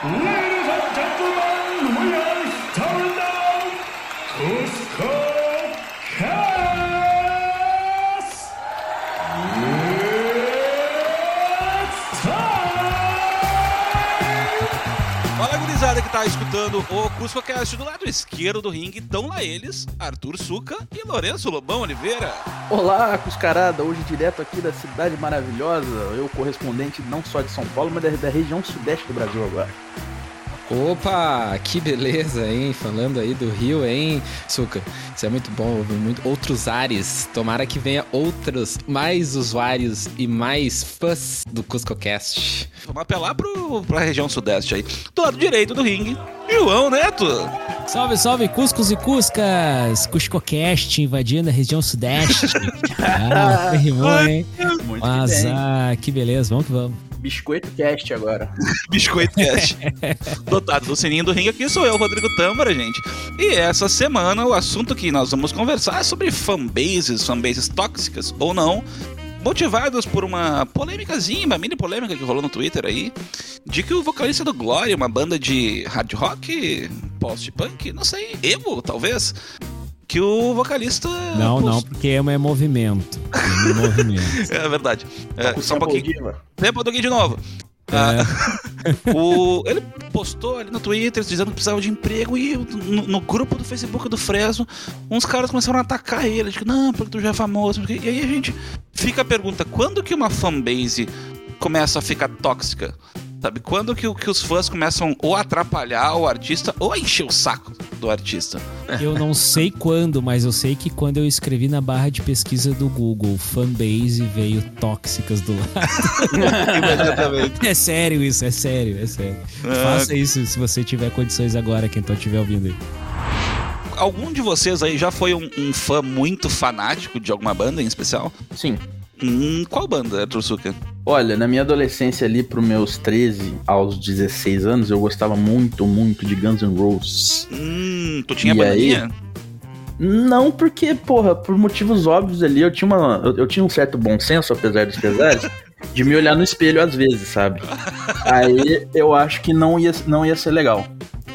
Ladies and gentlemen, we are starting now. Cusco Cast. It's time. Fala, gurizada que tá escutando o CuscoCast do lado esquerdo do ringue. Estão lá eles, Arthur Suca e Lourenço Lobão Oliveira. Olá, Cuscarada, hoje direto aqui da cidade maravilhosa, eu correspondente não só de São Paulo, mas da, da região sudeste do Brasil agora. Opa, que beleza, hein? Falando aí do Rio, hein, Suca? Isso é muito bom, muito outros ares. Tomara que venha outros, mais usuários e mais fãs do CuscoCast. Vamos apelar pro, pra região sudeste aí. Do lado direito do ringue, João Neto. Salve, salve, Cuscos e Cuscas! CuscoCast invadindo a região sudeste. ah, rimou, hein? Muito Mas, ah, que beleza, vamos que vamos. Biscoito Cast agora. Biscoito Cast. Dotado do sininho do ringue aqui sou eu, Rodrigo Tâmara, gente. E essa semana o assunto que nós vamos conversar é sobre fanbases, fanbases tóxicas ou não, motivados por uma polêmicazinha, uma mini polêmica que rolou no Twitter aí, de que o vocalista do Glory, uma banda de hard rock, post-punk, não sei, emo, talvez, que o vocalista... Não, não, porque emo é movimento. É movimento. É verdade. É, Com só um pouquinho. diva. Tempo do de novo. Ah, o, ele postou ali no Twitter dizendo que precisava de emprego e no, no grupo do Facebook do Fresno, uns caras começaram a atacar ele. Tipo, não, porque tu já é famoso. porque-" E aí a gente fica a pergunta: quando que uma fanbase começa a ficar tóxica? Sabe? Quando que, o- que os fãs começam ou a atrapalhar o artista ou a encher o saco do artista? Eu não sei quando, mas eu sei que quando eu escrevi na barra de pesquisa do Google fanbase veio tóxicas do lado. Imediatamente. É sério isso, é sério, é sério. Ah. Faça isso se você tiver condições agora, quem tá estiver ouvindo aí. Algum de vocês aí já foi um, um fã muito fanático de alguma banda em especial? Sim. Hum, qual banda, Arthur Suca? Olha, na minha adolescência ali, pros meus 13 aos 16 anos, eu gostava muito, muito de Guns N' Roses. Hum, tu tinha E bandaninha? Não porque, porra, por motivos óbvios ali, eu tinha, uma, eu, eu tinha um certo bom senso, apesar dos pesares, de me olhar no espelho às vezes, sabe? Aí eu acho que não ia, não ia ser legal.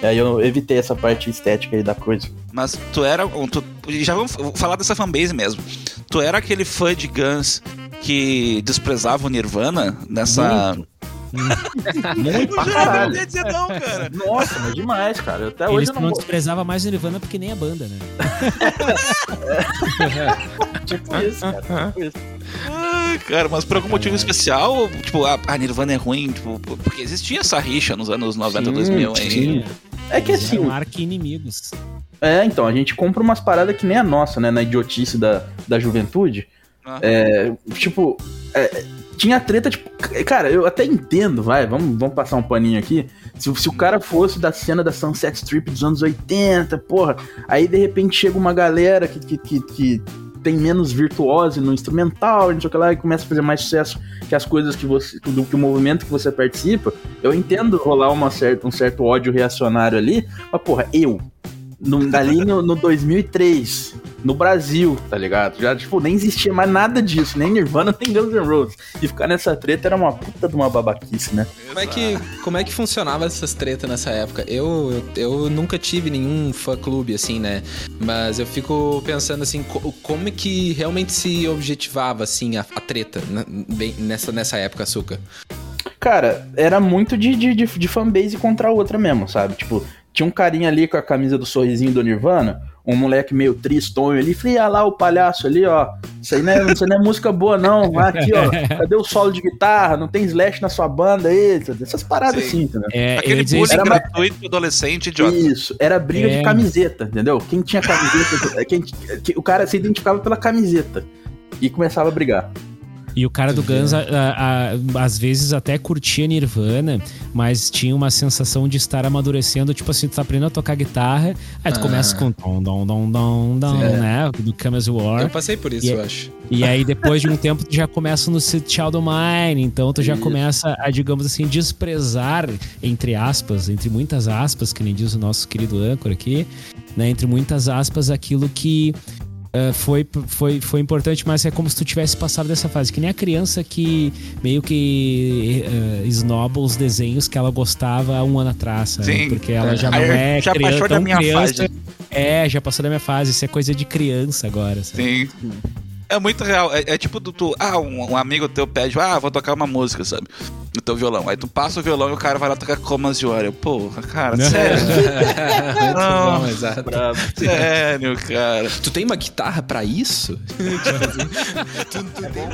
Aí eu evitei essa parte estética aí da coisa. Mas tu era. um- Tu, já vamos falar dessa fanbase mesmo. Tu era aquele fã de Guns que desprezava o Nirvana nessa. Muito pra Eu caralho. não ia dizer não, cara. Nossa, mas demais, cara. Até hoje Eles eu não não desprezava mais o Nirvana porque nem a banda, né? Tipo isso, cara. Tipo isso. Cara, mas por algum motivo especial, tipo, a, a Nirvana é ruim, tipo, porque existia essa rixa nos anos 90, Sim, 2000, hein? sim. É que assim, eram arqui-inimigos. É, então, a gente compra umas paradas que nem a nossa, né? Na idiotice da, da juventude. Ah. É, tipo, é, tinha treta, tipo, cara, eu até entendo, vai, vamos, vamos passar um paninho aqui. Se, se o cara fosse da cena da Sunset Strip dos anos 80, porra, aí de repente chega uma galera que, que, que, que tem menos virtuose no instrumental, e não sei o que lá, e começa a fazer mais sucesso que as coisas que você, do que o movimento que você participa. Eu entendo rolar uma certa, um certo ódio reacionário ali, mas porra, eu, no, ali no, no 2003, no Brasil, tá ligado? Já, tipo, nem existia mais nada disso, nem Nirvana, nem Guns N' Roses. E ficar nessa treta era uma puta de uma babaquice, né? Como é que, como é que funcionava essas tretas nessa época? Eu, eu, eu nunca tive nenhum fã-clube, assim, né? Mas eu fico pensando, assim, co- como é que realmente se objetivava, assim, a, a treta né? bem, nessa, nessa época, Açúcar? Cara, era muito de, de, de, de fanbase contra a outra mesmo, sabe? Tipo, tinha um carinha ali com a camisa do sorrisinho do Nirvana, um moleque meio tristonho ali, falei, ah lá o palhaço ali, ó. Isso aí não é, isso aí não é música boa, não. Ah, Aqui, ó, cadê o solo de guitarra? Não tem slash na sua banda aí? Essas paradas Sim. assim, entendeu? É, Aquele bullying Era uma- gratuito adolescente idiota. Isso, era briga É. de camiseta, entendeu? Quem tinha camiseta, quem, que- o cara se identificava pela camiseta e começava a brigar. E o cara do Guns, a- a- a- às vezes, até curtia Nirvana, mas tinha uma sensação de estar amadurecendo. Tipo assim, tu tá aprendendo a tocar guitarra, aí tu Ah. começa com dom, dom, dom, dom, dom, Sim. né? Do As You Eu passei por isso, E- eu acho. E aí, depois de um tempo, tu já começa no Child of Mine. Então, tu já Isso. começa a, digamos assim, desprezar, entre aspas, entre muitas aspas, que nem diz o nosso querido âncora aqui, né? Entre muitas aspas, aquilo que Uh, foi, foi, foi importante, mas é como se tu tivesse passado dessa fase. Que nem a criança que meio que uh, esnoba os desenhos que ela gostava um ano atrás, sabe? Sim. Porque ela já não é já criança, passou da minha criança. fase. É, já passou da minha fase. Isso é coisa de criança agora, sabe? Sim. É muito real. É, é tipo do tu. Ah, um, um amigo teu pede, ah, vou tocar uma música, sabe? No teu violão. Aí tu passa o violão e o cara vai lá tocar Comas de Hora. Porra, cara, sério. Muito Não. bom, exato. sério, cara. Tu tem uma guitarra pra isso? Tipo assim, tu- tu tem-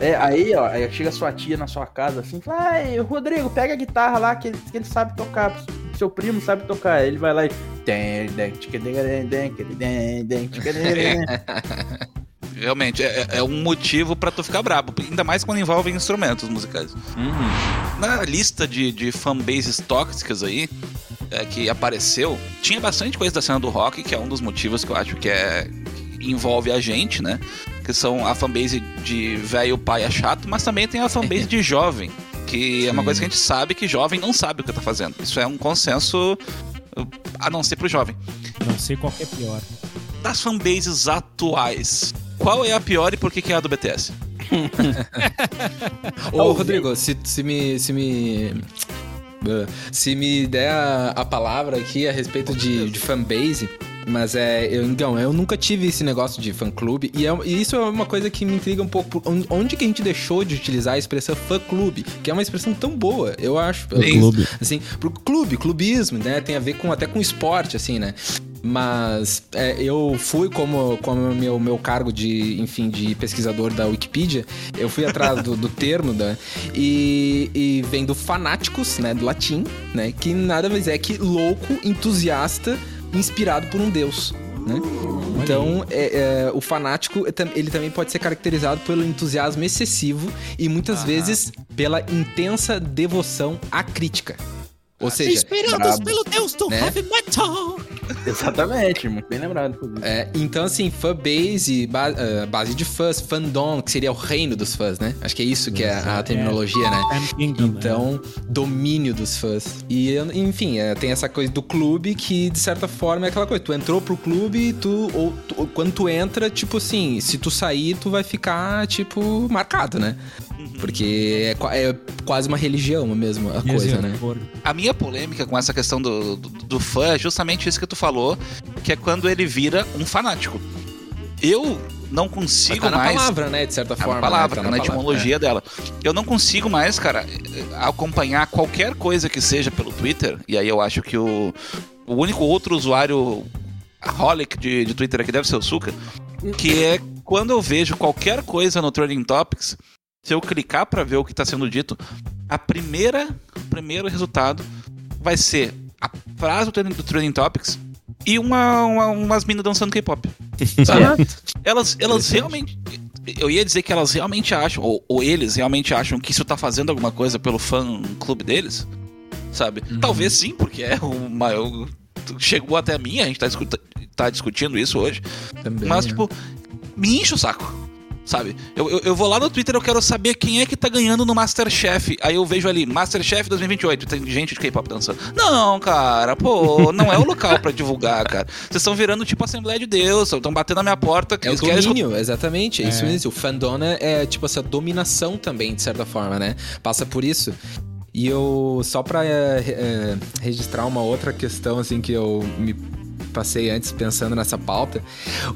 É, aí, ó, aí chega sua tia na sua casa assim, fala, ai, Rodrigo, pega a guitarra lá que ele, que ele sabe tocar, seu primo sabe tocar. Aí ele vai lá e. Realmente, é, é um motivo pra tu ficar brabo. Ainda mais quando envolve instrumentos musicais. Na lista de, de fanbases tóxicas aí, é, que apareceu, tinha bastante coisa da cena do rock, que é um dos motivos que eu acho que é que envolve a gente, né? Que são a fanbase de velho pai é chato, mas também tem a fanbase de jovem, que é uma Sim. coisa que a gente sabe que jovem não sabe o que tá fazendo. Isso é um consenso, uh, a não ser pro jovem. Não sei qual que é pior. Das fanbases atuais, qual é a pior e por que, que é a do BTS? Ô, Rodrigo, se, se me. Se me. uh, Se me der a, a palavra aqui a respeito de, de fanbase, mas é. Eu, então, eu nunca tive esse negócio de fã-clube, e, é- e isso é uma coisa que me intriga um pouco. Onde que a gente deixou de utilizar a expressão fã-clube? Que é uma expressão tão boa, eu acho. Clube. Assim, pro clube, clubismo, né? Tem a ver com até com esporte, assim, né? Mas é, eu fui como, como meu, meu cargo de, enfim, de pesquisador da Wikipedia, eu fui atrás do, do termo da, e, e vem do fanáticos, né? Do latim, né? Que nada mais é que louco, entusiasta, inspirado por um deus. Né? Então, é, é, o fanático é ele também pode ser caracterizado pelo entusiasmo excessivo e muitas vezes pela intensa devoção à crítica. Ou seja, brabo. pelo Deus do Né? heavy metal. Exatamente, muito bem lembrado. É, então, assim, fanbase, ba ah, base de fãs, fandom, que seria o reino dos fãs, né? Acho que é isso que é a terminologia, né? Então, domínio dos fãs. E, enfim, é, tem essa coisa do clube que, de certa forma, é aquela coisa. Tu entrou pro clube, tu, ou, tu- ou quando tu entra, tipo assim, se tu sair, tu vai ficar, tipo, marcado, né? Porque é, é quase uma religião mesmo a coisa, né? A minha polêmica com essa questão do, do, do fã é justamente isso que tu falou, que é quando ele vira um fanático. Eu não consigo tá na mais. palavra, né? De certa É forma. uma palavra, né? tá na palavra, etimologia dela. Eu não consigo mais, cara, acompanhar qualquer coisa que seja pelo Twitter, e aí eu acho que o, o único outro usuário holic de, de Twitter aqui deve ser o Suka, que é quando eu vejo qualquer coisa no Trending Topics, se eu clicar pra ver o que tá sendo dito, a primeira, o primeiro resultado vai ser a frase do Trending, do Trending Topics e uma, uma- umas minas dançando K-pop. Sabe? Elas, elas realmente. Eu ia dizer que elas realmente acham, ou, ou eles realmente acham que isso tá fazendo alguma coisa pelo fã clube deles, sabe? Talvez sim, porque é uma. eu- chegou até mim, a gente tá, tá discutindo isso hoje. Também, Mas, né? tipo, me enche o saco. Sabe? Eu, eu, eu vou lá no Twitter, eu quero saber quem é que tá ganhando no Masterchef. Aí eu vejo ali, Masterchef 2028, tem gente de K-pop dançando. Não, cara, pô, não é o local pra divulgar, cara. Vocês estão virando tipo Assembleia de Deus, estão batendo na minha porta. Que É o eles querem domínio, exatamente. É isso mesmo. O fandom é, é, tipo essa dominação também, de certa forma, né? Passa por isso. E eu, só pra é, é, registrar uma outra questão, assim, que eu me passei antes pensando nessa pauta,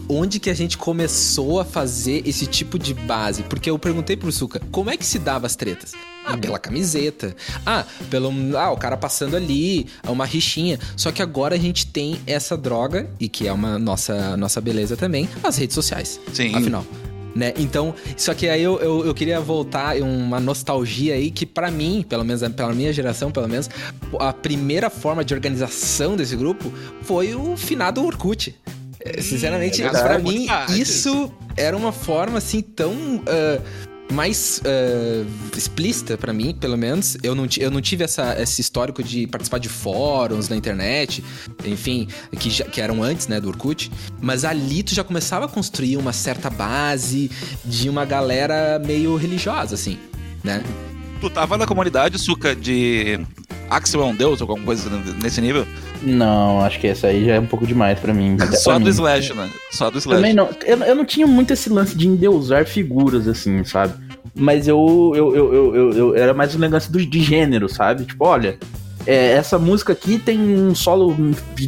onde que a gente começou a fazer esse tipo de base? Porque eu perguntei pro Suka, como é que se dava as tretas? Ah, pela camiseta. Ah, pelo. Ah, o cara passando ali, uma rixinha. Só que agora a gente tem essa droga, e que é uma nossa, nossa beleza também, as redes sociais. Sim. Afinal. Né? Então, só que aí eu, eu, eu queria voltar em uma nostalgia aí que pra mim, pelo menos pela minha geração, pelo menos, a primeira forma de organização desse grupo foi o finado Orkut. É, Sinceramente, é pra verdade. mim, isso era uma forma assim tão ah, mais ah, explícita pra mim, pelo menos. Eu não, eu não tive essa, esse histórico de participar de fóruns na internet, enfim, que, já, que eram antes, né, do Orkut. Mas ali tu já começava a construir uma certa base de uma galera meio religiosa, assim, né? Tu tava na comunidade, Suca, de Axel é um deus, ou alguma coisa nesse nível? Não, acho que essa aí já é um pouco demais pra mim. Só pra do mim. Slash, né? Só do Slash. Também não. Eu, eu não tinha muito esse lance de endeusar figuras, assim, sabe? Mas eu, eu, eu, eu, eu- eu- era mais um negócio do, de gênero, sabe? Tipo, olha, é, essa música aqui tem um solo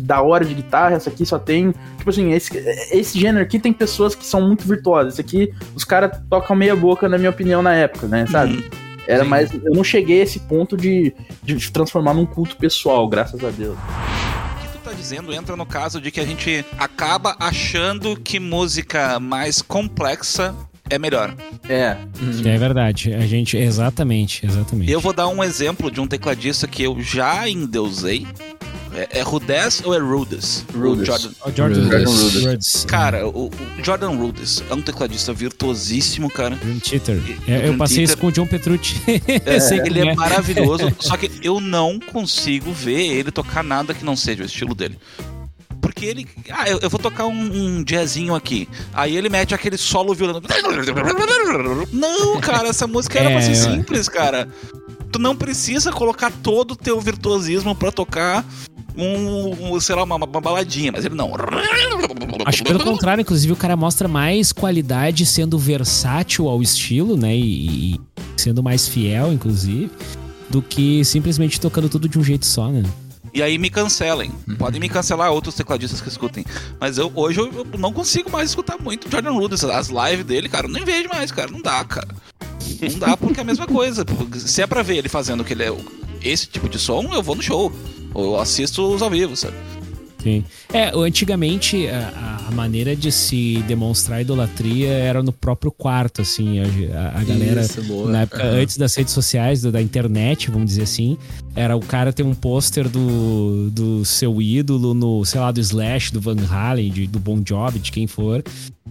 da hora de guitarra, essa aqui só tem. Tipo assim, esse, esse gênero aqui tem pessoas que são muito virtuosas. Esse aqui, os caras tocam meia boca, na minha opinião, na época, né? Sabe? Uhum. Era Sim. mais. Eu não cheguei a esse ponto de, de transformar num culto pessoal, graças a Deus. O que tu tá dizendo entra no caso de que a gente acaba achando que música mais complexa é melhor. É. É verdade. A gente. Exatamente, exatamente. Eu vou dar um exemplo de um tecladista que eu já endeusei. É, é Rudess ou é Rudes? Rudes. Jordan. O Jordan. Rhodes. Cara, o, o Jordan Rudes é um tecladista virtuosíssimo, cara. Dream Theater. É, eu Dream passei isso Theater. com o John Petrucci. Eu sei que Ele é é. maravilhoso, só que eu não consigo ver ele tocar nada que não seja o estilo dele. Porque ele. Ah, eu, eu vou tocar um, um jazzinho aqui. Aí ele mete aquele solo violando. Não, cara, essa música era pra É, ser eu- simples, cara. Tu não precisa colocar todo o teu virtuosismo pra tocar um, um, sei lá, uma, uma baladinha, mas ele não. Acho que pelo contrário, inclusive, o cara mostra mais qualidade sendo versátil ao estilo, né? E, e sendo mais fiel, inclusive, do que simplesmente tocando tudo de um jeito só, né? E aí me cancelem. Podem me cancelar outros tecladistas que escutem. Mas eu hoje eu, não consigo mais escutar muito o Jordan Rudess. As lives dele, cara, eu nem vejo mais, cara. Não dá, cara. Não dá porque é a mesma coisa. Se é pra ver ele fazendo que ele é esse tipo de som, eu vou no show. Ou eu assisto os ao vivo, sabe? Sim. É, o- antigamente a, a- maneira de se demonstrar idolatria era no próprio quarto, assim. A, a- a galera, Isso, boa. na época Aham. antes das redes sociais, da, da internet, vamos dizer assim, era o cara ter um pôster do, do seu ídolo no, sei lá, do Slash, do Van Halen, de- do Bon Jovi, de quem for,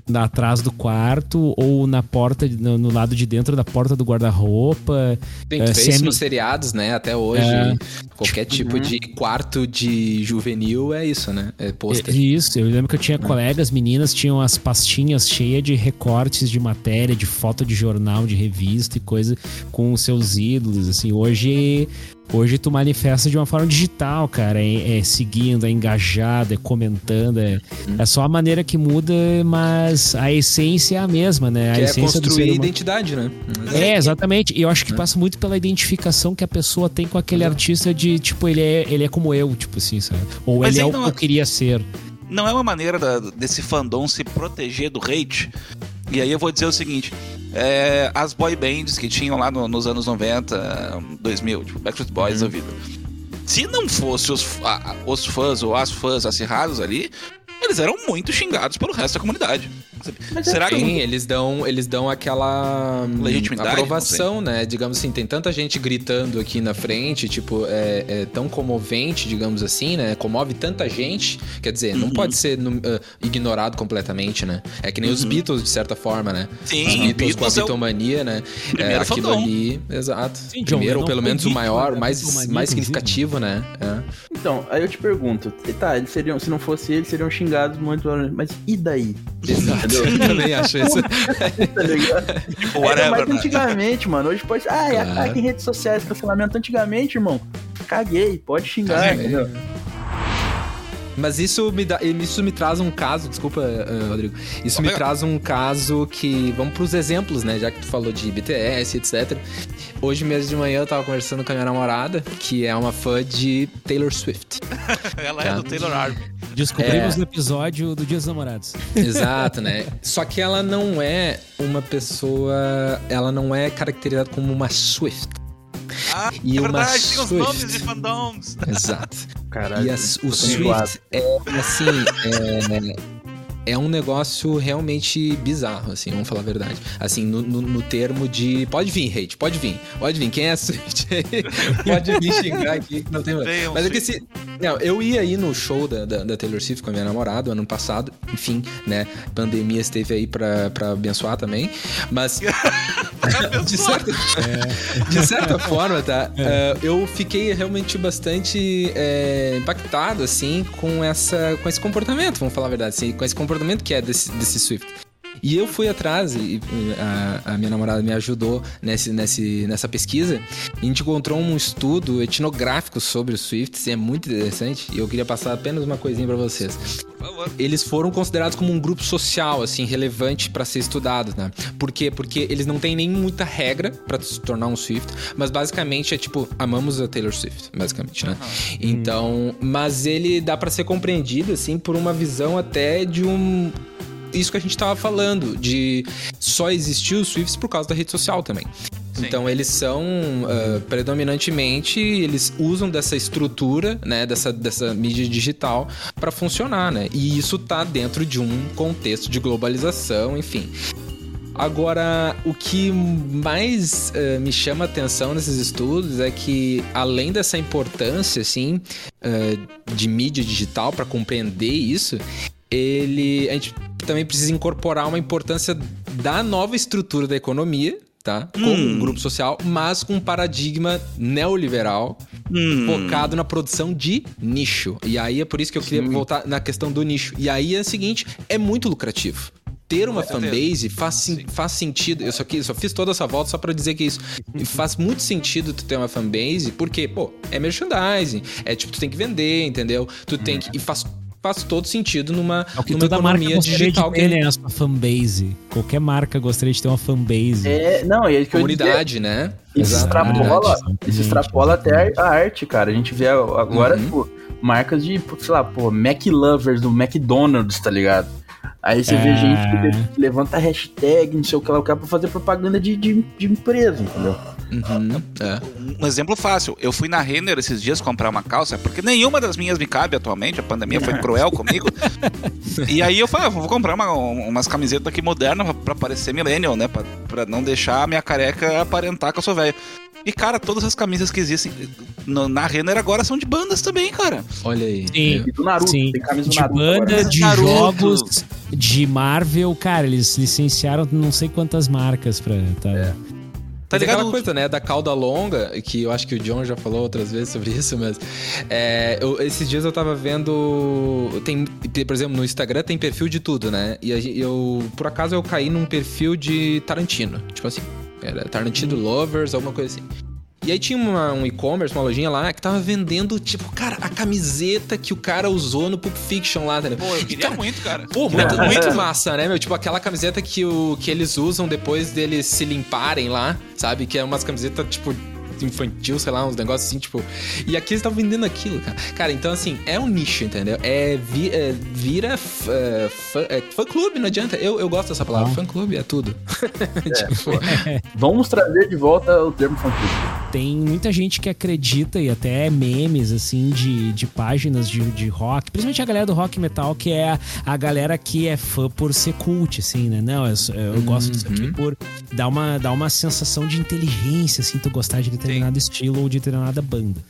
na- atrás do quarto ou na porta, no, no lado de dentro da porta do guarda-roupa. Tem É, semi- nos seriados, né? Até hoje. É. Qualquer tipo de quarto de juvenil é isso, né? É pôster. É, Isso, eu lembro que eu tinha colegas, meninas, tinham as pastinhas cheias de recortes de matéria, de foto de jornal, de revista e coisa com os seus ídolos, assim. Hoje, hoje tu manifesta de uma forma digital, cara. É, é seguindo, é engajado, é comentando. É, é só a maneira que muda, mas a essência é a mesma, né? A Que é essência do ser construir humano. identidade, né? É, exatamente. E eu acho que passa muito pela identificação que a pessoa tem com aquele artista de, tipo, ele é, ele é como eu, tipo assim, sabe? Ou Mas ele é o que eu queria ser. Não é uma maneira da- desse fandom se proteger do hate. E aí eu vou dizer o seguinte: é, as boy bands que tinham lá no- nos anos 90, 2000, tipo Backstreet Boys da vida. Se não fosse os, a- os fãs ou as fãs acirrados ali, eles eram muito xingados pelo resto da comunidade. Mas é Será que Sim, eles dão, eles dão aquela hum, Legitimidade, aprovação, né? Digamos assim, tem tanta gente gritando aqui na frente, tipo, é, é tão comovente, digamos assim, né? Comove tanta gente. Quer dizer, não Uhum. pode ser ah, ignorado completamente, né? É que nem os Beatles, de certa forma, né? Sim, os Beatles, Beatles com a é o bitomania, né? primeiro é, aquilo fandom. ali, exato. Sim, John Primeiro, ou pelo menos o maior, da mais, bitomania, mais significativo, né? É. Então, aí eu te pergunto, tá, eles seriam, se não fosse eles, seriam xingados muito, mas e daí? Exato. Eu também acho isso. Tá ligado? tipo, whatever, né? antigamente, mano. Hoje pode. Ah, é, Claro. tem redes sociais, cancelamento. Antigamente, irmão, caguei, pode xingar, entendeu? Mas isso me, dá, isso me traz um caso, desculpa, eh, Rodrigo. Isso me traz um caso que. Vamos pros exemplos, né? Já que tu falou de BTS, etc. Hoje mesmo de manhã eu tava conversando com a minha namorada, que é uma fã de Taylor Swift. Ela Tá. é do Taylor Arm. Descobrimos É. no episódio do Dia dos Namorados. Exato, né? Só que ela não é uma pessoa. Ela não é caracterizada como uma Swift. Ah, E é uma verdade, tem os Swift. nomes de fandoms. Exato. Caralho. E as- o tô enjoado. Swift é assim. É, é um negócio realmente bizarro, assim, vamos falar a verdade. Assim, no, no- no termo de. Pode vir, hate, pode vir. Pode vir. Quem é Swift aí? pode vir xingar aqui, não tem problema. Mas é que se. Não, eu ia aí no show da, da, da Taylor Swift com a minha namorada ano passado. Enfim, né? Pandemia esteve aí pra, pra abençoar também. Mas. de, certa, de certa forma, tá? eh, eu fiquei realmente bastante eh, impactado, assim, com, essa, com esse comportamento, vamos falar a verdade, assim, com esse comportamento que é desse, desse Swift. E eu fui atrás, e a, a minha namorada me ajudou nesse, nesse, nessa pesquisa. E a gente encontrou um estudo etnográfico sobre os Swifts, e é muito interessante. E eu queria passar apenas uma coisinha para vocês. Eles foram considerados como um grupo social, assim, relevante para ser estudado, né? Por quê? Porque eles não têm nem muita regra para se tornar um Swift, mas basicamente é tipo, amamos a Taylor Swift, basicamente, né? Então, mas ele dá para ser compreendido, assim, por uma visão até de um isso que a gente tava falando, de só existir os Swifts por causa da rede social também. Sim. Então eles são ah, predominantemente eles usam dessa estrutura, né, dessa, dessa mídia digital para funcionar, né? E isso tá dentro de um contexto de globalização, enfim. Agora, o que mais eh, me chama a atenção nesses estudos é que, além dessa importância, assim, eh, de mídia digital para compreender isso, ele, a gente também precisa incorporar uma importância da nova estrutura da economia, tá? Como Hum. um grupo social, mas com um paradigma neoliberal Hum. focado na produção de nicho. E aí é por isso que eu queria voltar na questão do nicho. E aí é o seguinte, é muito lucrativo. Ter uma fanbase faz, Sim. faz sentido. Eu só, quis, só fiz toda essa volta só pra dizer que é isso. Faz muito sentido tu ter uma fanbase, porque, pô, é merchandising. É tipo, tu tem que vender, entendeu? Tu tem que. E faz, faz todo sentido numa, É o que numa toda marca economia gostaria digital de que ter, né? A sua fanbase. Qualquer marca gostaria de ter uma fanbase. É, não, e é que dizer, comunidade, né? Isso extrapola, exatamente. isso extrapola até a arte, cara. A gente vê agora, Uhum. tipo, marcas de, sei lá, pô, Mac Lovers do McDonald's, tá ligado? Aí você vê É. gente que le- levanta hashtag, não sei o que lá, o cara pra fazer propaganda de, de, de empresa, entendeu? Uhum, é. Um exemplo fácil. Eu fui na Renner esses dias comprar uma calça, porque nenhuma das minhas me cabe atualmente. A pandemia foi cruel comigo. e aí eu falei, ah, vou comprar uma- umas camisetas aqui modernas pra, pra parecer millennial, né? Pra, pra não deixar a minha careca aparentar que eu sou velho. E, cara, todas as camisas que existem no- na Renner agora são de bandas também, cara. Olha aí. Sim. E do Naruto, Sim, tem camisa do de Naruto banda, agora. né? de Naruto. jogos, de Marvel, cara, eles licenciaram não sei quantas marcas pra. Tá, É. Tá Mas é aquela ligado? coisa, né, da cauda longa, que eu acho que o John já falou outras vezes sobre isso, mas é, eu- esses dias eu tava vendo, tem, por exemplo, no Instagram tem perfil de tudo, né, e eu, por acaso eu caí num perfil de Tarantino, tipo assim, era Tarantino Lovers, alguma coisa assim. E aí tinha uma- um e-commerce, uma lojinha lá, que tava vendendo, tipo, cara, a camiseta que o cara usou no Pulp Fiction lá, tá ligado? Pô, eu queria cara, muito, cara. Pô, muito, muito massa, né, meu? Tipo, aquela camiseta que, o, que eles usam depois deles se limparem lá, sabe? Que é umas camisetas, tipo, infantil, sei lá, uns negócios assim, tipo. E aqui eles estão vendendo aquilo, cara. Cara, então assim, é um nicho, entendeu? É, vi- é, vira f- é, fã, é, fã clube, não adianta. Eu, eu gosto dessa palavra. Fã clube é tudo. tipo, Vamos trazer de volta o termo fanfic. Tem muita gente que acredita, e até memes, assim, de, de páginas de, de rock, principalmente a galera do rock metal, que é a, a galera que é fã por ser cult, assim, né? Não, eu, eu gosto disso aqui Uhum. por dar uma, dar uma sensação de inteligência, assim, tu gostar de determinado estilo ou de determinada banda.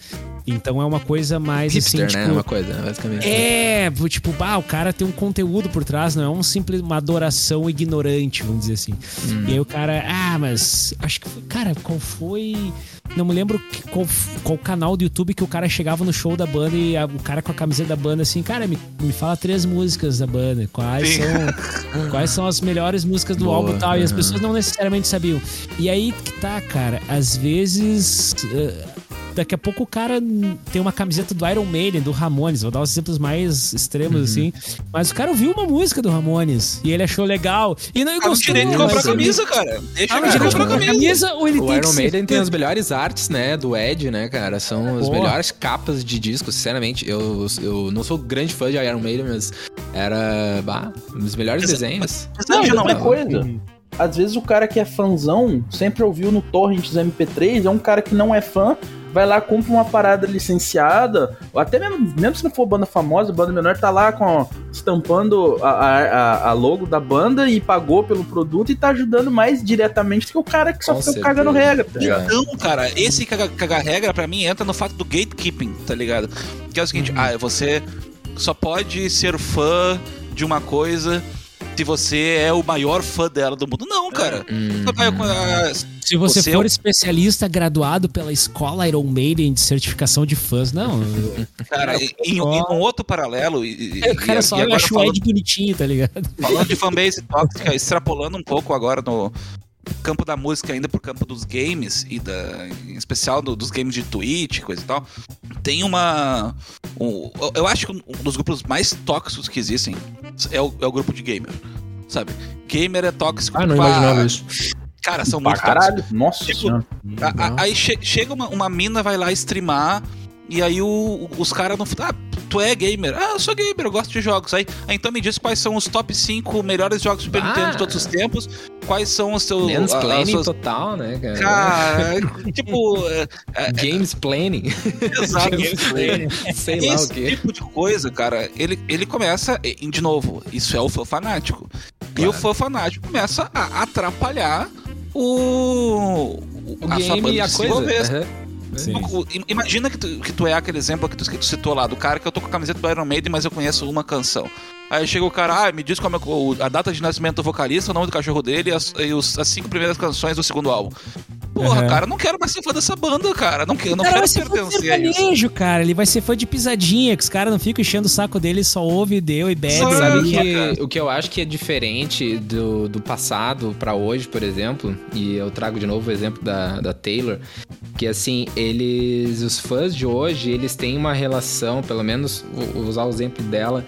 Então é uma coisa mais hipster, assim, né? tipo, Uma coisa, né, basicamente. é, tipo, bah, o cara tem um conteúdo por trás, não é um simples uma adoração ignorante, vamos dizer assim. Hum. E aí o cara, ah, mas acho que foi, cara, qual foi não me lembro que- qual, qual canal do YouTube que o cara chegava no show da banda e a- o cara com a camiseta da banda assim, cara, me, me fala três músicas da banda, quais Sim. são quais são as melhores músicas do Boa, álbum e tal, e as pessoas não necessariamente sabiam. E aí que tá, cara, às vezes eh, daqui a pouco o cara tem uma camiseta do Iron Maiden, do Ramones, vou dar os exemplos mais extremos Uhum. assim, mas o cara ouviu uma música do Ramones e ele achou legal e não no gostou. direito de comprar ele- camisa, cara. Deixa Ah, cara direito de comprar camisa. camisa ou ele O tem Iron que Maiden tem as melhores artes, né? Do Ed, né, cara? São as Pô. melhores capas de disco, sinceramente. Eu, eu não sou grande fã de Iron Maiden, mas era bah, um dos melhores Mas- desenhos. Mas Não, não, já não outra é. coisa. Às vezes o cara que é fãzão sempre ouviu no torrent dos MP3, é um cara que não é fã, vai lá, compra uma parada licenciada, ou até mesmo, mesmo se não for banda famosa, banda menor, tá lá com estampando a, a, a- logo da banda e pagou pelo produto e tá ajudando mais diretamente do que o cara que só Com fica certeza. cagando regra, tá? Então, cara, esse caga, cagar regra pra mim entra no fato do gatekeeping, tá ligado? Que é o seguinte, ah, você só pode ser fã de uma coisa se você é o maior fã dela do mundo. Não, cara. Hum, vai- ah, Se você, Você é for o- especialista graduado pela escola Iron Maiden de certificação de fãs, não. Cara, em, em um outro paralelo, e, e- o cara e só agora acha o falando- Ed bonitinho, tá ligado? Falando de fanbase tóxica, extrapolando um pouco agora no campo da música, ainda pro campo dos games, e da, em especial do- dos games de Twitch, coisa e tal, tem uma. um- eu acho que um dos grupos mais tóxicos que existem é o, é o grupo de gamer. Sabe? Gamer é tóxico. Ah, não pra- imaginava isso. Cara, são Pra muito tóxicos. caralho. Nossa Tipo. A- a- Aí che- chega uma, uma mina, vai lá streamar, e aí o- os caras não. Ah, tu é gamer? Ah, eu sou gamer, eu gosto de jogos. Aí, aí então me diz quais são os top 5 melhores jogos Super Ah. Nintendo de todos os tempos, quais são os teus. as Mansplaining suas- total, né, cara? Cara, tipo. é, é, Games planning. exato. Sei lá o Esse quê. tipo de coisa, cara, ele, ele começa, e, de novo, isso é o fã fanático. E Claro. o fã fanático começa a atrapalhar o. O a sua game e a coisa. desenvolver. Imagina que tu, que tu é aquele exemplo que tu, que tu citou lá, do cara que eu tô com a camiseta do Iron Maiden, mas eu conheço uma canção. Aí chega o cara, ah, me diz como é a data de nascimento do vocalista, o nome do cachorro dele e as, e os- as cinco primeiras canções do segundo álbum. Porra, Uhum. cara, não quero mais ser fã dessa banda, cara. Não, que- não cara vai quero ser fã de sertanejo, cara. Ele vai ser fã de pisadinha, que os caras não ficam enchendo o saco dele, só ouve, deu e bebe. Sabe Sabe É, que cara. o que eu acho que é diferente do, do passado pra hoje, por exemplo, e eu trago de novo o exemplo da, da Taylor, que assim, eles, os fãs de hoje, eles têm uma relação, pelo menos vou usar o exemplo dela,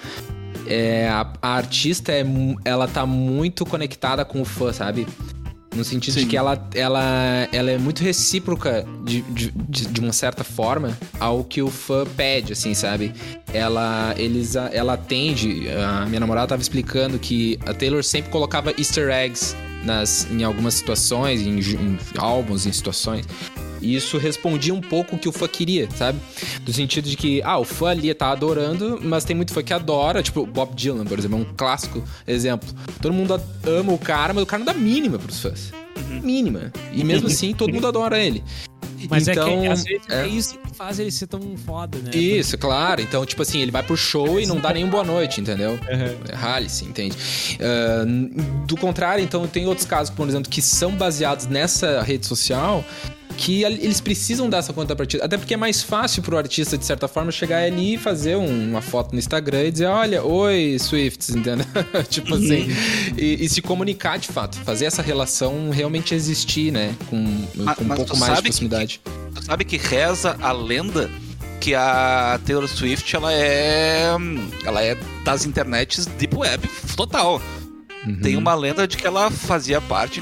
é, a, a artista é, ela tá muito conectada com o fã, sabe? No sentido de Sim. que ela, ela, ela é muito recíproca de, de, de, de uma certa forma ao que o fã pede, assim, sabe? Ela, eles, ela atende. A minha namorada tava explicando que a Taylor sempre colocava easter eggs nas, em algumas situações, em, em álbuns, em situações. E isso respondia um pouco o que o fã queria, sabe? No sentido de que, ah, o fã ali tá adorando, mas tem muito fã que adora. Tipo, Bob Dylan, por exemplo, é um clássico exemplo. Todo mundo ama o cara, mas o cara não dá mínima pros fãs. Mínima. E mesmo assim, todo mundo adora ele. Mas é então, que às vezes é. é. isso que faz ele ser tão foda, né? Isso, claro. Então, tipo assim, ele vai pro show e não dá nem boa noite, entendeu? É Rale-se, entende? Ah, do contrário, então, tem outros casos, por exemplo, que são baseados nessa rede social que eles precisam dar essa contrapartida. Até porque é mais fácil pro artista, de certa forma, chegar ali e fazer um- uma foto no Instagram e dizer, olha, oi, Swifts, entendeu? tipo assim. E, e se comunicar de fato. Fazer essa relação realmente existir, né? Com, Mas- com um pouco mais de sabe que- proximidade. Tu sabe que reza a lenda que a Taylor Swift ela é ela é das internets deep web total. Uhum. Tem uma lenda de que ela fazia parte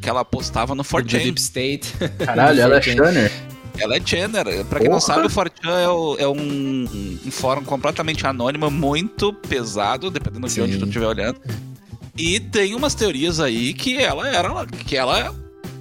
que ela postava no The 4chan. Deep State. Caralho, ela é 4chan. Shanner. Ela é Channer. Pra quem não Porra. sabe, o 4chan é, o- é um, um fórum completamente anônimo, muito pesado, dependendo de Sim. onde tu estiver olhando. E tem umas teorias aí que ela era que ela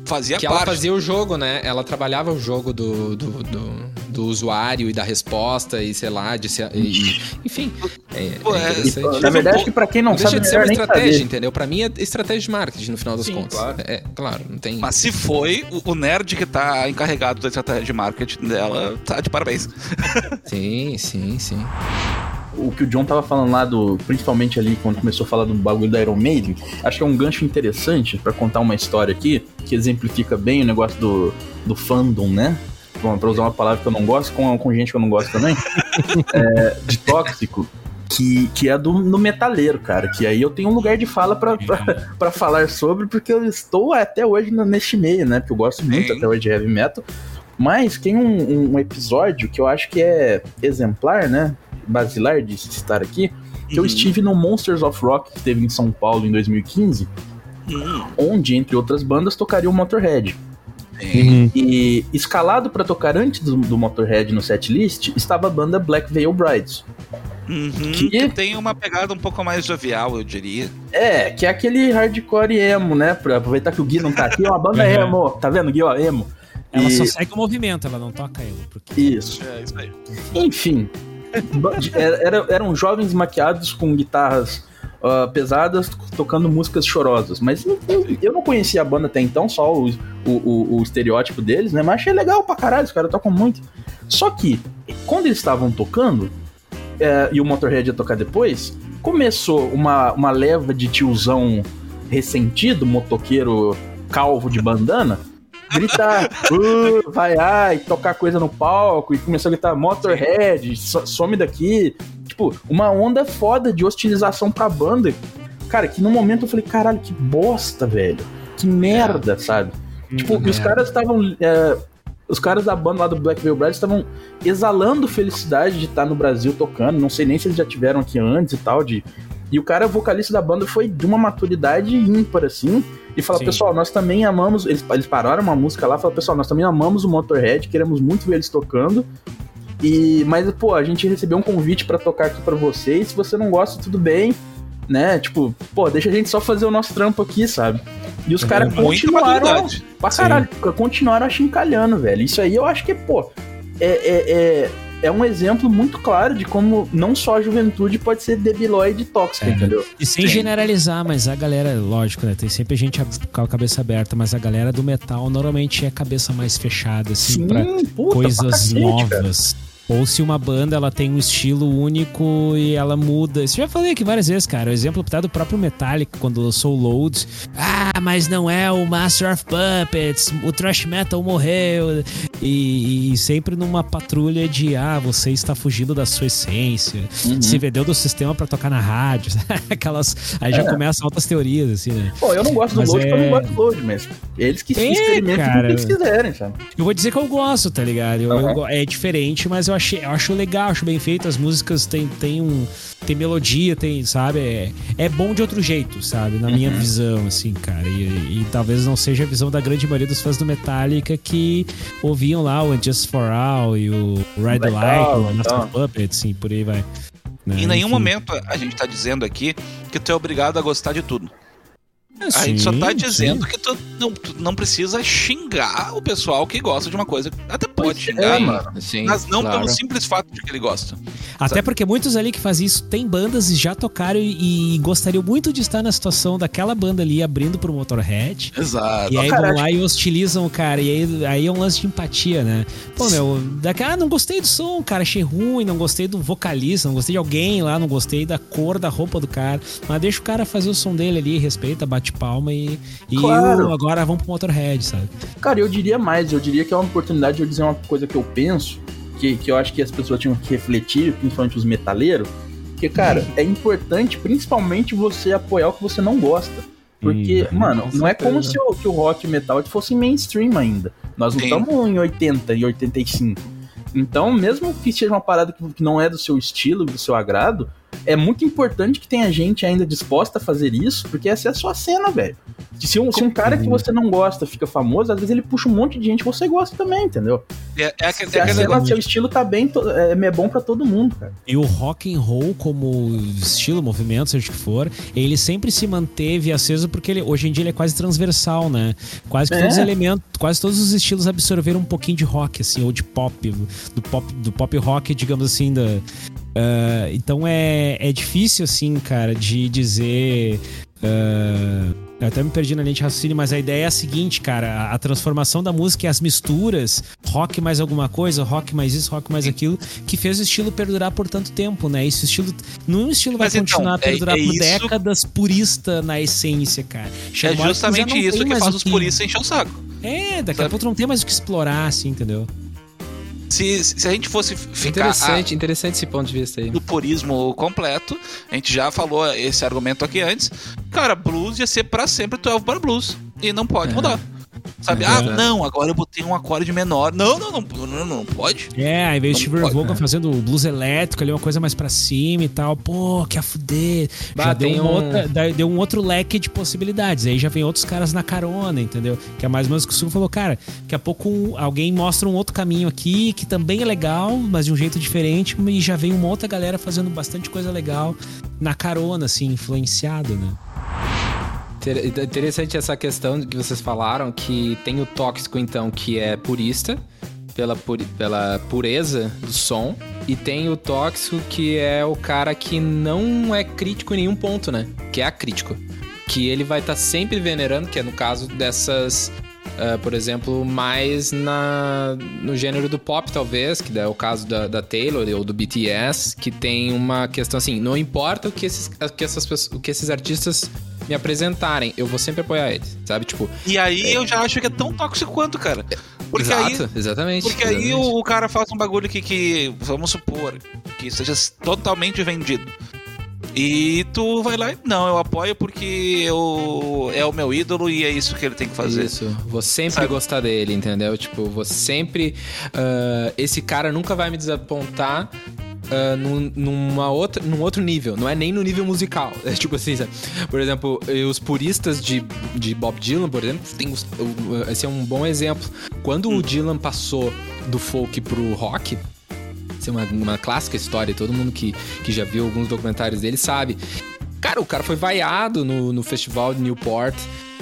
fazia Que ela parte. fazia o jogo, né? Ela trabalhava o jogo do, do, do, do usuário e da resposta e sei lá, de se, e- e- enfim. É, Pô, é é- interessante. Na verdade, que pra quem não, Não deixa sabe, de ser uma estratégia, saber. entendeu? Pra mim é estratégia de marketing no final das Sim, contas. claro. É, claro, não tem. Mas se foi, o- nerd que tá encarregado da estratégia de marketing dela tá de parabéns. Sim, sim, sim. o que o John tava falando lá do. Principalmente ali quando começou a falar do bagulho da Iron Maiden, acho que é um gancho interessante pra contar uma história aqui que exemplifica bem o negócio do, do fandom, né? Bom, pra usar uma palavra que eu não gosto, com, com gente que eu não gosto também. é, de tóxico. Que, que é do no metaleiro, cara. Que aí eu tenho um lugar de fala pra falar sobre, porque eu estou até hoje neste meio, né? Porque eu gosto muito Sim. até hoje de heavy metal. Mas tem um, um episódio que eu acho que é exemplar, né? Basilar de se estar aqui. Que eu Uhum. estive no Monsters of Rock que teve em São Paulo em 2015, Hum, onde, entre outras bandas, tocaria o Motorhead. Tem. E escalado pra tocar antes do, do Motorhead no setlist estava a banda Black Veil Brides. Uhum, Que- que tem uma pegada um pouco mais jovial, eu diria. É, que é aquele hardcore emo, né? Pra aproveitar que o Gui não tá aqui, é uma banda Uhum. emo. Tá vendo, Gui? Ó, emo. Ela E- só segue o movimento, ela não toca ele. Porque... Isso. É isso aí. Enfim, era- eram jovens maquiados com guitarras ah, pesadas, tocando músicas chorosas. Mas eu, não conhecia a banda até então, só o, o, o- estereótipo deles, né? Mas achei legal pra caralho, os caras tocam muito. Só que, quando eles estavam tocando, é, e o Motorhead ia tocar depois, começou uma, uma leva de tiozão ressentido, motoqueiro calvo de bandana, gritar, uh, vai, ai, tocar coisa no palco, e começou a gritar Motorhead, so- some daqui. Tipo, uma onda foda de hostilização pra banda. Cara, que no momento eu falei, caralho, que bosta, velho. Que merda, sabe? Tipo, e os É. caras estavam. é, os caras da banda lá do Black Veil Brides estavam exalando felicidade de estar no Brasil tocando. Não sei nem se eles já tiveram aqui antes e tal. De... E o cara, vocalista da banda, foi de uma maturidade ímpar, assim. E falou, Sim. pessoal, nós também amamos. Eles, eles pararam uma música lá e falaram, pessoal, nós também amamos o Motorhead, queremos muito ver eles tocando. E, mas, pô, a gente recebeu um convite pra tocar aqui pra vocês. Se você não gosta, tudo bem. Né? Tipo, pô, deixa a gente só fazer o nosso trampo aqui, sabe? E os caras Muita continuaram maturidade. pra caralho, continuaram achincalhando, velho. Isso aí eu acho que, pô, é, é, é, é um exemplo muito claro de como não só a juventude pode ser debilóide e tóxica, É. entendeu? E sem Sim. generalizar, mas a galera, lógico, né? Tem sempre gente com a cabeça aberta, mas a galera do metal normalmente é cabeça mais fechada, assim, pra puta, pra coisas cacete, cara. Ou se uma banda ela tem um estilo único e ela muda. Isso eu já falei aqui várias vezes, cara. O exemplo até do próprio Metallica, quando lançou o Load. Ah, mas não é o Master of Puppets, o thrash metal morreu. E, e sempre numa patrulha de ah, você está fugindo da sua essência. Uhum. Se vendeu do sistema pra tocar na rádio. Aquelas. Aí já É. começam outras teorias, assim, né? Pô, eu não gosto do Mas load porque eu é- não gosto do load, mas eles que É, experimentam cara. o que eles quiserem, sabe? Eu vou dizer que eu gosto, tá ligado? Eu- eu Aham. go- é diferente, mas eu, achei, eu acho legal, acho bem feito. As músicas têm tem um. Tem melodia, tem, sabe? É, é bom de outro jeito, sabe? Na minha Uhum. visão, assim, cara. E, e talvez não seja a visão da grande maioria dos fãs do Metallica que ouviam lá o Just for All e o Ride the Light, o Master então. of Puppets, assim, por aí vai. Né? Em nenhum Enfim. momento a gente tá dizendo aqui que tu é obrigado a gostar de tudo. A gente só Sim, tá sim. dizendo que tu não, tu não precisa xingar o pessoal que gosta de uma coisa. Até pode Pois é, xingar, mano. Sim, mas não claro. pelo simples fato de que ele gosta. Até porque muitos ali que fazem isso têm bandas e já tocaram e, e gostariam muito de estar na situação daquela banda ali abrindo pro Motorhead. Exato. E aí vão lá e hostilizam o cara. E aí, aí é um lance de empatia, né? Pô, meu, daqui, ah, não gostei do som, cara, achei ruim, não gostei do vocalista, não gostei de alguém lá, não gostei da cor da roupa do cara. Mas deixa o cara fazer o som dele ali, respeita, bate palma e, e Claro. eu- agora vamos pro Motorhead, sabe? Cara, eu diria mais, eu diria que é uma oportunidade de eu dizer uma coisa que eu penso, que, que eu acho que as pessoas tinham que refletir, principalmente os metaleiros, que, cara, é importante principalmente você apoiar o que você não gosta. Porque, Hum, mano, não é como se o, que o rock e o metal fossem mainstream ainda. Nós não estamos em 80 e 85. Então, mesmo que seja uma parada que não é do seu estilo, do seu agrado, é muito importante que tenha gente ainda disposta a fazer isso, porque essa é a sua cena, velho. Se um, se um cara que você não gosta fica famoso, às vezes ele puxa um monte de gente que você gosta também, entendeu? É, é aquele, Se é a cena, seu estilo tá bem, é, é bom pra todo mundo, cara. E o rock and roll como estilo, movimento, seja o que for, ele sempre se manteve aceso porque ele, hoje em dia ele é quase transversal, né? Quase que É. todos os elementos, quase todos os estilos absorveram um pouquinho de rock, assim, ou de pop, do pop, do pop rock, digamos assim, da, ah, então é, é difícil, assim, cara, de dizer. ah, eu até me perdi na linha de raciocínio, mas a ideia é a seguinte, cara: a, a transformação da música e as misturas, rock mais alguma coisa, rock mais isso, rock mais aquilo, que fez o estilo perdurar por tanto tempo, né? Esse estilo. Nenhum estilo vai Mas então, continuar a é- perdurar é por isso- décadas purista na essência, cara. É justamente isso que faz os puristas encher o saco. É, daqui a Sabe? pouco tu não tem mais o que explorar, assim, entendeu? Se, se a gente fosse ficar Interessante, interessante esse ponto de vista aí. do purismo completo, a gente já falou esse argumento aqui antes. Cara, blues ia ser pra sempre 12 bar blues. E não pode É. mudar. Sabe? É ah, não, agora eu botei um acorde menor. Não, não, não, não, não pode. É, aí veio o Não Steve Vaughan né? fazendo blues elétrico ali, uma coisa mais pra cima e tal. Pô, que a fuder. Bah, já deu, um- outra, deu um outro leque de possibilidades. Aí já vem outros caras na carona, entendeu? Que é mais ou menos o que o Sul falou, cara. Daqui a pouco alguém mostra um outro caminho aqui que também é legal, mas de um jeito diferente. E já vem uma outra galera fazendo bastante coisa legal na carona, assim, influenciado, né? Inter- Interessante essa questão que vocês falaram, que tem o tóxico, então, que é purista, pela, puri- pela pureza do som, e tem o tóxico, que é o cara que não é crítico em nenhum ponto, né? Que é acrítico. Que ele vai estar sempre venerando, que é no caso dessas. ah, por exemplo, mais na, no gênero do pop, talvez, que é o caso da, da Taylor ou do BTS, que tem uma questão assim: não importa o que esses, o que essas, o que esses artistas me apresentarem, eu vou sempre apoiar eles, sabe? Tipo, E aí eu já acho que é tão tóxico quanto, cara. Porque aí, exato, exatamente. porque aí exatamente. o, o cara faz um bagulho que, que, vamos supor, que seja totalmente vendido. E tu vai lá e, não, eu apoio porque eu, é o meu ídolo e é isso que ele tem que fazer. Isso, vou sempre Sabe? gostar dele, entendeu? Tipo, vou sempre. ah, esse cara nunca vai me desapontar. Ah, num, numa outra, num outro nível, não é nem no nível musical. É tipo assim, sabe? por exemplo, os puristas de, de Bob Dylan, por exemplo, tem esse é um bom exemplo. Quando o Dylan passou do folk pro rock, isso é uma, uma clássica história, todo mundo que, que já viu alguns documentários dele sabe. Cara, o cara foi vaiado no, no festival de Newport.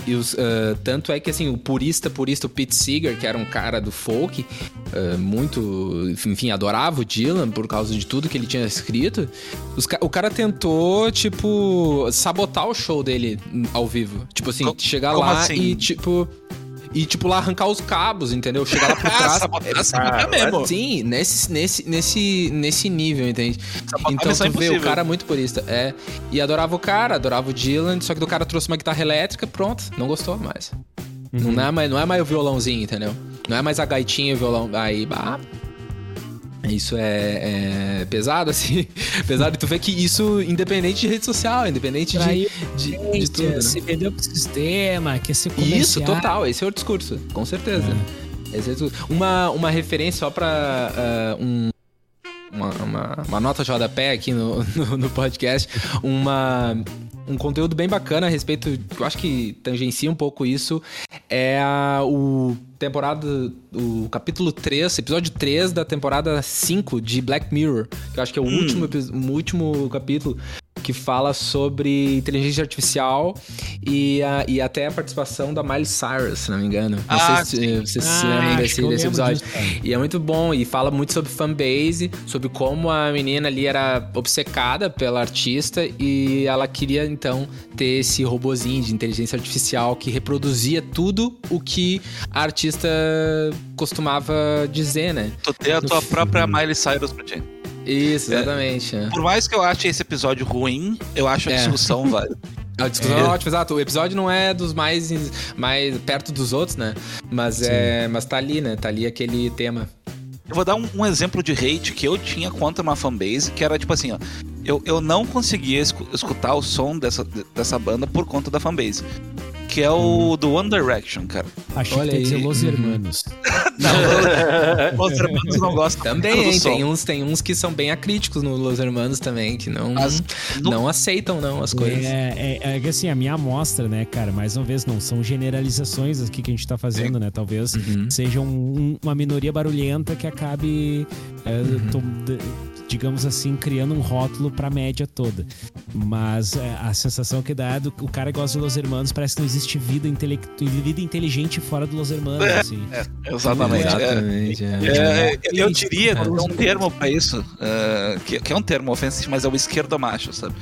E os, ah, tanto é que assim, o purista, purista, o Pete Seeger, que era um cara do folk, ah, muito, enfim, adorava o Dylan por causa de tudo que ele tinha escrito. Os o cara tentou, tipo, sabotar o show dele ao vivo. Tipo assim, Co- chegar lá assim? e, tipo. E, tipo, lá arrancar os cabos, entendeu? Chegar lá por Ah, trás. sabotar, sabotar mesmo. Sim, nesse, nesse, nesse, nesse nível, entende? Sabotar então missão tu vê, o impossível. cara é muito purista. É. E adorava o cara, adorava o Dylan, só que o cara trouxe uma guitarra elétrica, pronto, não gostou mais. Não, é mais não é mais o violãozinho, entendeu? Não é mais a gaitinha e o violão. Aí, bah. Isso é, é pesado, assim. pesado. E tu vê que isso, independente de rede social, independente de, Traiu de, de tudo. né? Se vendeu pro sistema, quer ser comercial. Isso, total. Esse é o discurso, com certeza. Esse é o discurso. Uma, uma referência só pra ah, um, uma, uma, uma nota de rodapé aqui no, no, no podcast. Uma, um conteúdo bem bacana a respeito, eu acho que tangencia um pouco isso, é a- o temporada, o capítulo 3, episódio 3 da temporada 5 de Black Mirror, que eu acho que é o, último, epi- o último capítulo que fala sobre inteligência artificial e, a- e até a participação da Miley Cyrus, se não me engano. Não Ah, sei se vocês se Ah, lembram acho desse, desse episódio. disso. E é muito bom, e fala muito sobre fanbase, sobre como a menina ali era obcecada pela artista e ela queria então ter esse robozinho de inteligência artificial que reproduzia tudo o que a artista costumava dizer, né? Tu tem a tua própria Miley Cyrus pra ti. Isso, exatamente. é. Por mais que eu ache esse episódio ruim, eu acho a É. discussão válida. A discussão é ótima, exato. O episódio não é dos mais, mais perto dos outros, né? Mas, é, mas tá ali, né? Tá ali aquele tema. Eu vou dar um, um exemplo de hate que eu tinha contra uma fanbase, que era tipo assim, ó. Eu, eu não conseguia escu- escutar o som dessa, dessa banda por conta da fanbase. Que é o do One Direction, cara. Achei Olha que tem que ser aí. Los. Hermanos. Não, os irmãos não gostam Também, hein? Tem uns, tem uns que são bem acríticos no Los Hermanos também, que não, Mas no- não aceitam, não, as coisas. É, é, é que assim, a minha amostra, né, cara, mais uma vez, não são generalizações aqui que a gente tá fazendo, né? Talvez Uhum. seja um- um- uma minoria barulhenta que acabe, é, Uhum. Digamos assim, criando um rótulo pra média toda. Mas é, a sensação que dá é do o cara que gosta de Los Hermanos parece que não existe vida, intelectu- vida inteligente fora do Los Hermanos, É. assim. Exatamente. é. Exatamente. é. É, eu diria tem um termo pra isso, é, que, que é um termo ofensivo, mas é o esquerdo macho, sabe?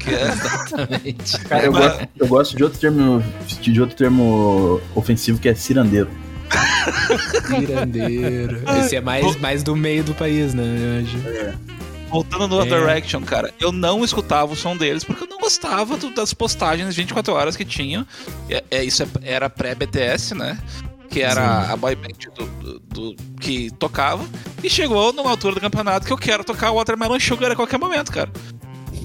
Que é- Exatamente. Cara, eu, gosto, eu gosto de outro termo de outro termo ofensivo que é cirandeiro. Mirandeiro. Esse é mais, mais do meio do país, né? Eu acho. voltando no É. Direction, cara, eu não escutava o som deles porque eu não gostava do- das postagens 24 horas que tinham. É, é, isso é- era pré-BTS, né? Que era a boy band do, do- do- que tocava. E chegou numa altura do campeonato que eu quero tocar Watermelon Sugar a qualquer momento, cara.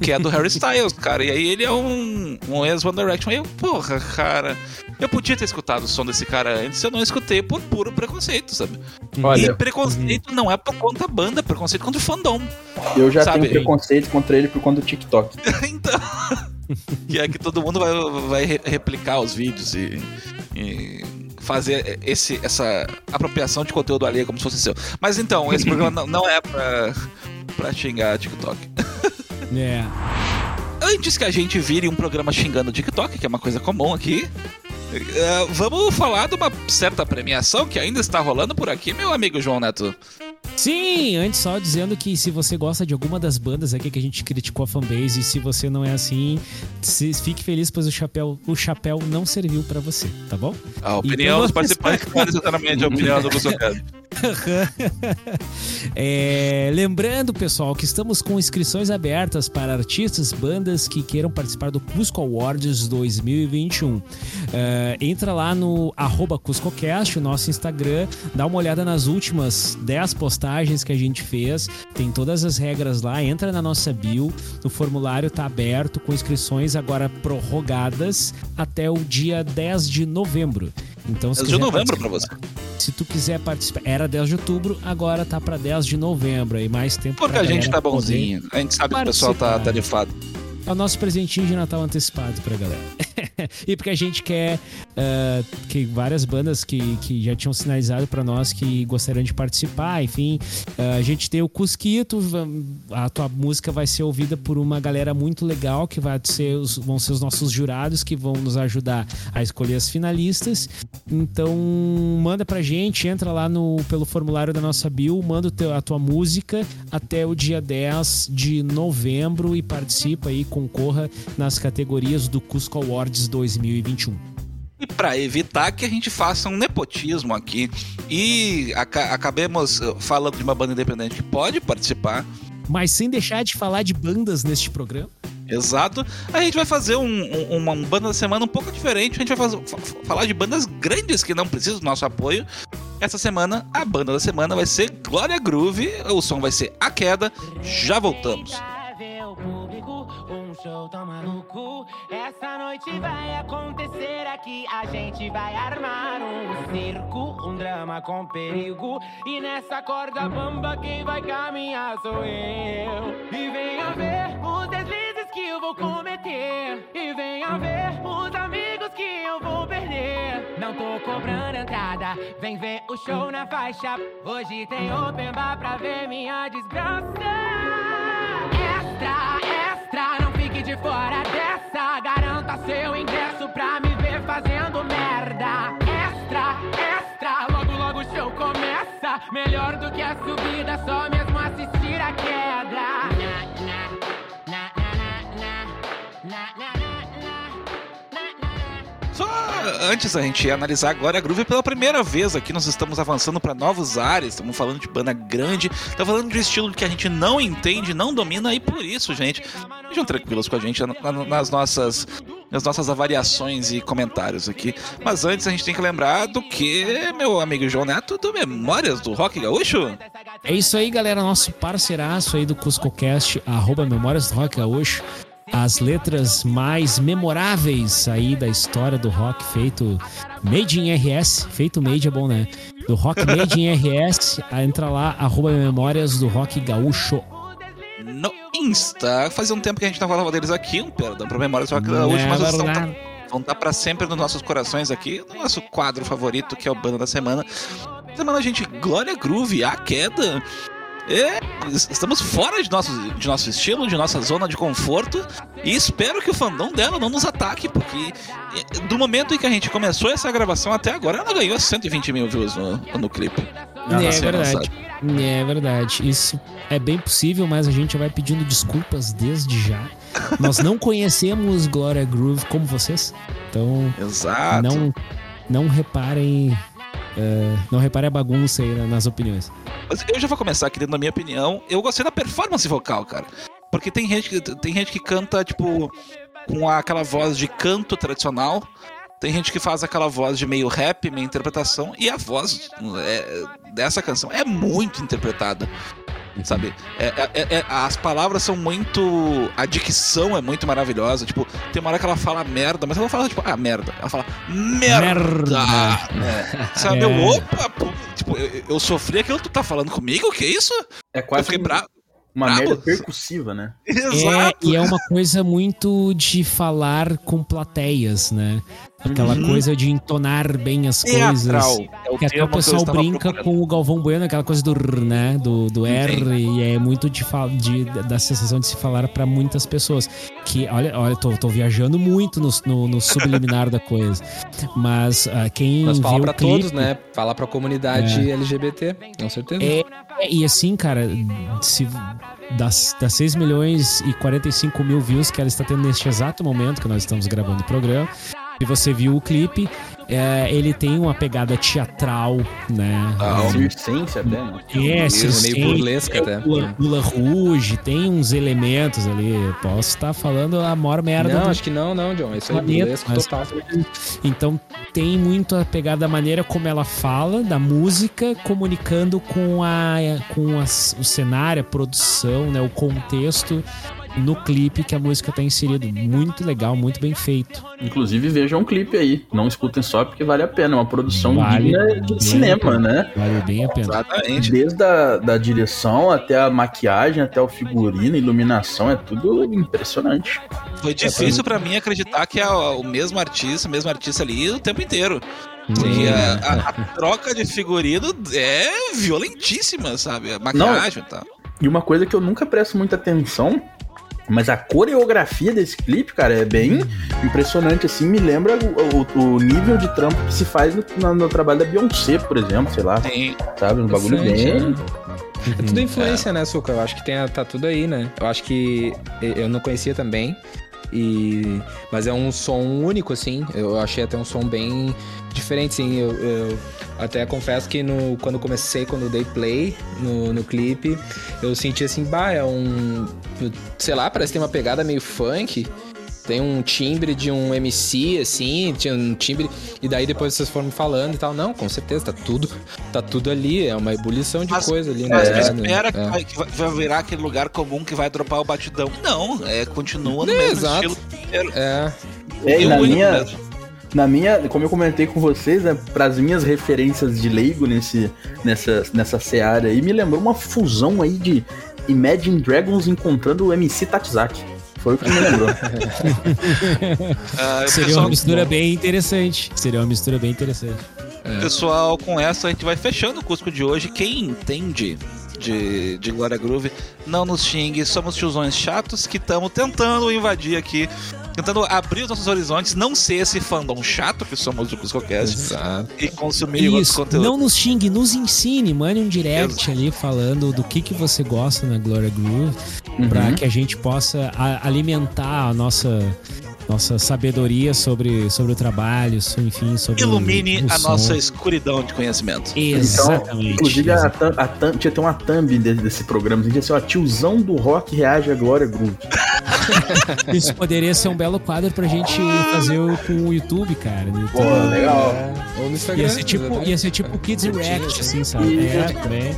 Que é do Harry Styles, cara. E aí ele é um, um ex-One Direction. Aí eu, porra, cara. Eu podia ter escutado o som desse cara antes, eu não escutei por puro preconceito, sabe? E Olha, preconceito não é por conta da banda, é preconceito contra o fandom. eu já sabe, tenho preconceito contra ele por conta do TikTok. então. que é que todo mundo vai, vai re- replicar os vídeos e, e fazer esse, essa apropriação de conteúdo alheio como se fosse seu. Mas então, esse programa não, não é pra, pra xingar TikTok. É. Antes que a gente vire um programa xingando o TikTok, que é uma coisa comum aqui. eh, vamos falar de uma certa premiação que ainda está rolando por aqui, meu amigo João Neto. Sim, antes só dizendo que se você gosta de alguma das bandas aqui que a gente criticou a fanbase, e se você não é assim, se- fique feliz, pois o chapéu, o chapéu não serviu pra você, tá bom? A opinião Então, dos participantes não é necessariamente a opinião do Bolsonaro. É, lembrando, pessoal, que estamos com inscrições abertas para artistas, bandas que queiram participar do Cusco Awards 2021. É, entra lá no arroba CuscoCast, o nosso Instagram, dá uma olhada nas últimas 10 postagens que a gente fez, tem todas as regras lá, entra na nossa bio, o formulário está aberto com inscrições agora prorrogadas até o dia 10 de novembro. Então, se 10 de novembro pra participar- Se tu quiser participar, era 10 de outubro, agora tá pra 10 de novembro aí mais tempo Porque a gente tá bonzinho. A gente sabe que o pessoal tá tarifado. É o nosso presentinho de Natal antecipado pra galera. e porque a gente quer ah, que várias bandas que, que já tinham sinalizado pra nós que gostariam de participar, enfim. ah, a gente tem o Cusquito, a tua música vai ser ouvida por uma galera muito legal que vai ser os, vão ser os nossos jurados que vão nos ajudar a escolher as finalistas. Então, manda pra gente, entra lá no, pelo formulário da nossa bio, manda teu- a tua música até o dia 10 de novembro e participa aí, concorra nas categorias do Cusco Awards 2021. E para evitar que a gente faça um nepotismo aqui e aca- acabemos eh, falando de uma banda independente que pode participar, Mas sem deixar de falar de bandas neste programa. exato, a gente vai fazer um, um- uma banda da semana um pouco diferente. A gente vai fazer- fa- fa- falar de bandas grandes que não precisam do nosso apoio. Essa semana, a banda da semana vai ser Glória Groove, o som vai ser A Queda. Já voltamos. Show tão maluco. Essa noite vai acontecer aqui. A gente vai armar um circo, um drama com perigo. E nessa corda bamba, quem vai caminhar sou eu. E venha ver os deslizes que eu vou cometer. E venha ver os amigos que eu vou perder. Não tô cobrando entrada, vem ver o show na faixa. Hoje tem open bar pra ver minha desgraça fora dessa, garanta seu ingresso pra me ver fazendo merda. Extra, extra, logo logo o show começa. Melhor do que a subida, só mesmo assistir a queda. Na, na, na, na, na, na, na, na. Só antes da gente analisar agora a Groove pela primeira vez aqui, nós estamos avançando para novos ares, estamos falando de banda grande, estamos falando de um estilo que a gente não entende, não domina, e por isso, gente, sejam tranquilos com a gente na- na- nas nossas, nas nossas avaliações e comentários aqui. Mas antes a gente tem que lembrar do que, meu amigo João Neto, do Memórias do Rock Gaúcho. É isso aí, galera. Nosso parceiraço aí do CuscoCast, arroba Memórias do Rock Gaúcho. As letras mais memoráveis aí da história do rock feito Made in RS. Feito Made é bom, né? Do rock Made in RS. Entra lá, arroba Memórias do Rock Gaúcho. No Insta. Fazia um tempo que a gente não falava deles aqui, um perdão pra Memórias do Rock Gaúcho, É mas eles estão vão estar para sempre nos nossos corações aqui, no nosso quadro favorito, que é o Banda da Semana. Semana, gente, Glória Groove, a queda. É, estamos fora de nosso, de nosso estilo, de nossa zona de conforto. E espero que o fandom dela não nos ataque, porque é, do momento em que a gente começou essa gravação até agora, ela ganhou 120 mil views no, no clipe. É cena, verdade. sabe? É verdade. Isso é bem possível, mas a gente vai pedindo desculpas desde já. Nós não conhecemos Gloria Groove como vocês. Então, Exato. não, não reparem. Eh, não reparem a bagunça aí na- nas opiniões. Mas eu já vou começar aqui dando a minha opinião. Eu gostei da performance vocal, cara. Porque tem gente que, tem gente que canta, tipo, com aquela voz de canto tradicional. Tem gente que faz aquela voz de meio rap, meio interpretação. E a voz é, dessa canção é muito interpretada. Sabe? É- é- é- é- as palavras são muito. A dicção é muito maravilhosa. Tipo, tem uma hora que ela fala merda, mas ela não fala, tipo, ah, merda. Ela fala merda. Merda. É. Sabe? É. Eu, opa, pô, tipo, eu, eu sofri aquilo que tu tá falando comigo? O que é isso? É Eu quase fiquei um- bravo. uma bravo. merda percussiva, né? É, Exato. e é uma coisa muito de falar com plateias, né? Aquela Uhum. coisa de entonar bem as Teatral. coisas. É Que até o pessoal brinca procurando. com o Galvão Bueno, aquela coisa do R, né? Do, do R, e é muito de, de- da sensação de se falar pra muitas pessoas. Que, olha, olha tô, tô viajando muito no, no, no subliminar da coisa. Mas ah, quem Mas fala o pra clipe, todos, né? Fala pra comunidade LGBT, com certeza. É, é, e assim, cara, se das, das 6 milhões e 45 mil views que ela está tendo neste exato momento que nós estamos gravando o programa, e você viu o clipe, é, ele tem uma pegada teatral, né? Ah, Circense até, né? É, circense, meio burlesca até. Lula- Rouge, tem uns elementos ali. Posso estar falando a maior merda Não, do acho que não, não, John. Isso é burlesco total. Então tem muito a pegada da maneira como ela fala, da música, comunicando com, a, com as- o cenário, a produção, né, o contexto no clipe que a música tá inserida. Muito legal, muito bem feito. Inclusive, vejam um clipe aí. Não escutem só porque vale a pena. É uma produção Vale digna de cinema, né? Vale bem a pena. Exatamente. Desde a da direção até a maquiagem, até o figurino, iluminação, é tudo impressionante. Foi difícil pra mim acreditar que é o mesmo artista, o mesmo artista ali o tempo inteiro. Porque Sim. a, a- a troca de figurino é violentíssima, sabe? A maquiagem e tal. E uma coisa que eu nunca presto muita atenção, mas a coreografia desse clipe, cara, é bem impressionante, assim, me lembra o, o- o nível de trampo que se faz no, no- no trabalho da Beyoncé, por exemplo, sei lá, Tem, sabe? Um bagulho Bastante, bem... É tudo influência, né, Suca? Eu acho que tem, tá tudo aí, né? Eu acho que eu não conhecia também. E... Mas é um som único, assim. Eu achei até um som bem diferente, sim. Eu, eu até confesso que no, quando comecei, quando dei play no, no clipe, eu senti assim, bah, é um. Sei lá, parece tem uma pegada meio funk. Tem um timbre de um MC, assim, tinha um timbre. E daí depois vocês foram falando e tal. Não, com certeza, tá tudo, tá tudo ali. É uma ebulição de Mas- coisa ali, mas né? tu espera que, É. vai, que vai- virar aquele lugar comum que vai dropar o batidão. Não, é, continua no É, mesmo exato. estilo. É, É, e na minha, mesmo. na minha, como eu comentei com vocês, né, pras minhas referências de leigo nesse, nessa, nessa seara aí, me lembrou uma fusão aí de Imagine Dragons encontrando o MC Tatizaki. Foi o que me lembrou. Ah, Seria pessoal- uma mistura bem interessante. Seria uma mistura bem interessante. Pessoal, com essa a gente vai fechando o Cusco de hoje. Quem entende de, de Glória Groove, não nos xingue. Somos tiozões chatos que estamos tentando invadir aqui, tentando abrir os nossos horizontes, não ser esse fandom chato que somos do CuscoCast exato. e consumir outros Isso, conteúdos. não nos xingue, nos ensine, mande um direct ali falando do que, que você gosta na Gloria Groove, pra Uhum. que a gente possa a- alimentar a nossa, nossa sabedoria sobre, sobre o trabalho, enfim, sobre o- Ilumine o a som. nossa escuridão de conhecimento. Exatamente. Então, inclusive, a, thumb- a thumb- tinha até uma thumb desse, desse programa. Tinha assim, ó, tiozão do rock reage a Glória Groove. Isso poderia ser um belo quadro pra gente fazer o- com o YouTube, cara. no YouTube. Pô, legal. É, Ou no Instagram. Ia ser tipo, exatamente. ia ser tipo Kids React, assim, sabe? Isso. É, também.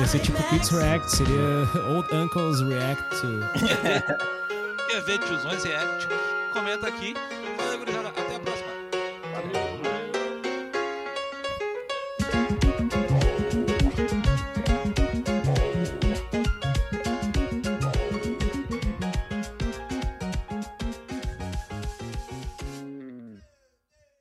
Ia ser tipo Kids React, seria Old Uncles React to... Quer ver tiozões react? Comenta aqui.